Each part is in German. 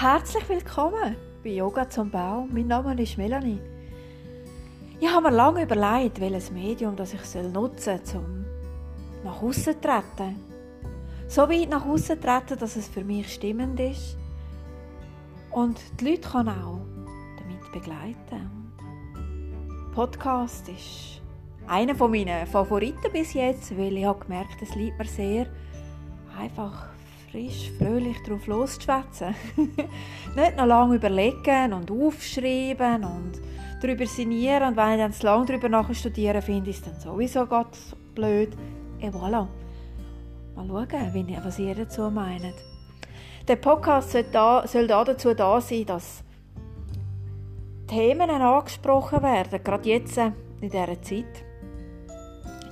Herzlich willkommen bei Yoga zum Bau. Mein Name ist Melanie. Ich habe mir lange überlegt, welches Medium das ich nutzen soll, um nach außen zu treten. So weit nach außen treten, dass es für mich stimmend ist. Und die Leute kann auch damit begleiten. Podcast ist einer meiner Favoriten bis jetzt, weil ich habe gemerkt, es liegt mir sehr, einfach frisch, fröhlich drauf loszuschwätzen. Nicht noch lange überlegen und aufschreiben und darüber sinnieren und wenn ich dann zu lange darüber nachstudieren finde, ist es dann sowieso ganz blöd. Et voilà. Mal schauen, was ihr dazu meint. Der Podcast soll, da, soll da dazu da sein, dass Themen angesprochen werden, gerade jetzt in dieser Zeit.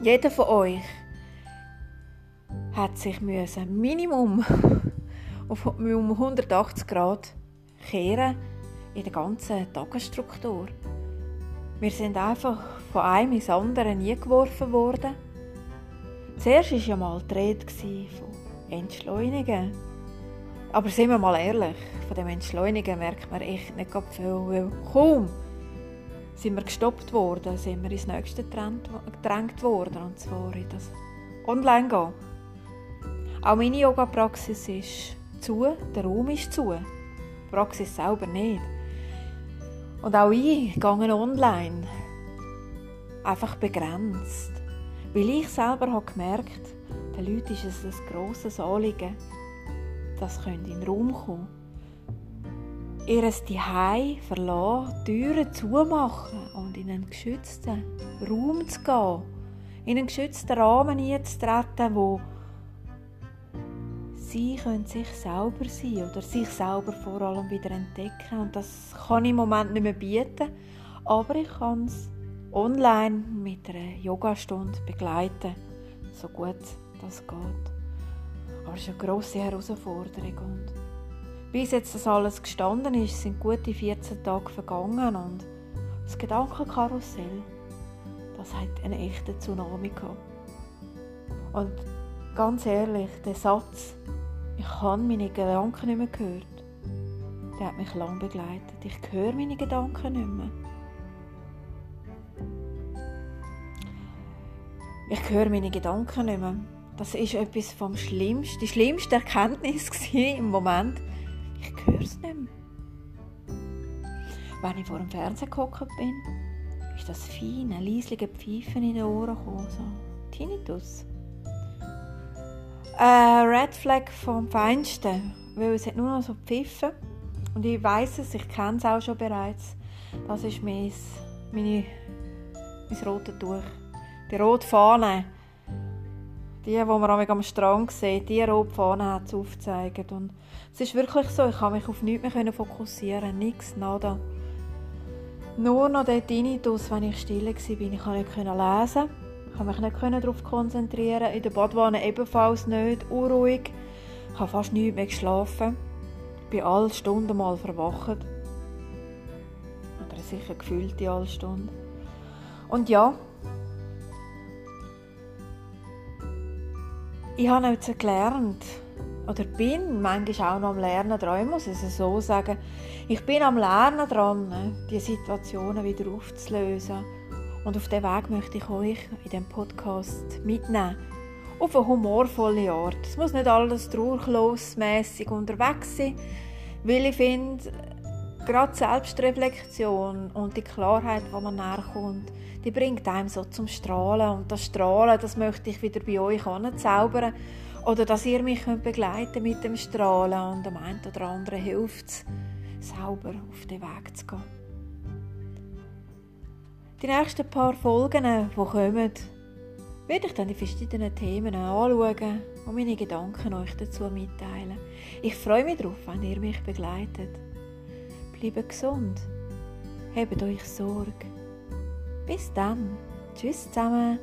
Jeder von euch hat sich müssen Minimum auf um 180 Grad kehren in der ganzen Tagesstruktur. Wir sind einfach von einem ins andere nie geworfen worden. Zuerst war ja mal die Rede von Entschleunigen. Aber sind wir mal ehrlich, von dem Entschleunigen merkt man echt nicht viel, weil kaum sind wir gestoppt worden, sind wir ins nächste gedrängt worden, und zwar in das Online-Gehen. Auch meine Yoga-Praxis ist zu, der Raum ist zu. Die Praxis selber nicht. Und auch ich gehe online. Einfach begrenzt. Weil ich selber habe gemerkt, den Leuten ist es ein grosses Anliegen, sie in den Raum kommen ihr Zuhause verlassen, Türen zumachen und in einen geschützten Raum zu gehen, in einen geschützten Rahmen einzutreten, wo sie können sich selber sein oder sich selber vor allem wieder entdecken. Und das kann ich im Moment nicht mehr bieten, aber ich kann es online mit einer Yogastunde begleiten, so gut das geht. Aber es ist eine grosse Herausforderung. Und bis jetzt das alles gestanden ist, sind gute 14 Tage vergangen und das Gedankenkarussell, das hat einen echten Tsunami gehabt. Und ganz ehrlich, der Satz, ich habe meine Gedanken nicht mehr gehört. Der hat mich lange begleitet. Ich höre meine Gedanken nicht mehr. Ich höre meine Gedanken nicht mehr. Das ist etwas vom Schlimmsten, die schlimmste Erkenntnis im Moment. Ich höre es nicht mehr. Wenn ich vor dem Fernseher gehockt bin, ist das feine, leisliche Pfeifen in den Ohren gekommen. So. Tinnitus. Ein Red Flag vom Feinsten, weil es hat nur noch so Pfiffen. Und ich weiß es, ich kenne es auch schon bereits. Das ist mein, meine, mein rotes Tuch. Die rote Fahne. Die, die man am Strand sieht, die rote Fahne hat es aufgezeigt. Und es ist wirklich so, ich konnte mich auf nichts mehr fokussieren. Nichts, nada. Nur noch der Tinnitus, wenn ich still war, ich konnte nicht lesen ich konnte mich nicht darauf konzentrieren. In der Badwanne ebenfalls nicht. Unruhig. Ich habe fast nicht mehr geschlafen. Ich bin alle Stunden mal verwacht. Oder sicher gefühlt die alle Stunden. Und ja, ich habe jetzt gelernt, oder bin manchmal auch noch am Lernen dran, ich muss es so sagen, ich bin am Lernen dran, die Situationen wieder aufzulösen und auf diesem Weg möchte ich euch in diesem Podcast mitnehmen. Auf eine humorvolle Art. Es muss nicht alles trauerlosmässig unterwegs sein, weil ich finde, gerade Selbstreflexion und die Klarheit, die man nachkommt, die bringt einem so zum Strahlen. Und das Strahlen, das möchte ich wieder bei euch anzaubern. Oder dass ihr mich begleiten mit dem Strahlen und am einen oder anderen hilft es, sauber auf den Weg zu gehen. Die nächsten paar Folgen, die kommen, werde ich dann die verschiedenen Themen anschauen und meine Gedanken euch dazu mitteilen. Ich freue mich darauf, wenn ihr mich begleitet. Bleibt gesund, habt euch Sorge. Bis dann. Tschüss zusammen.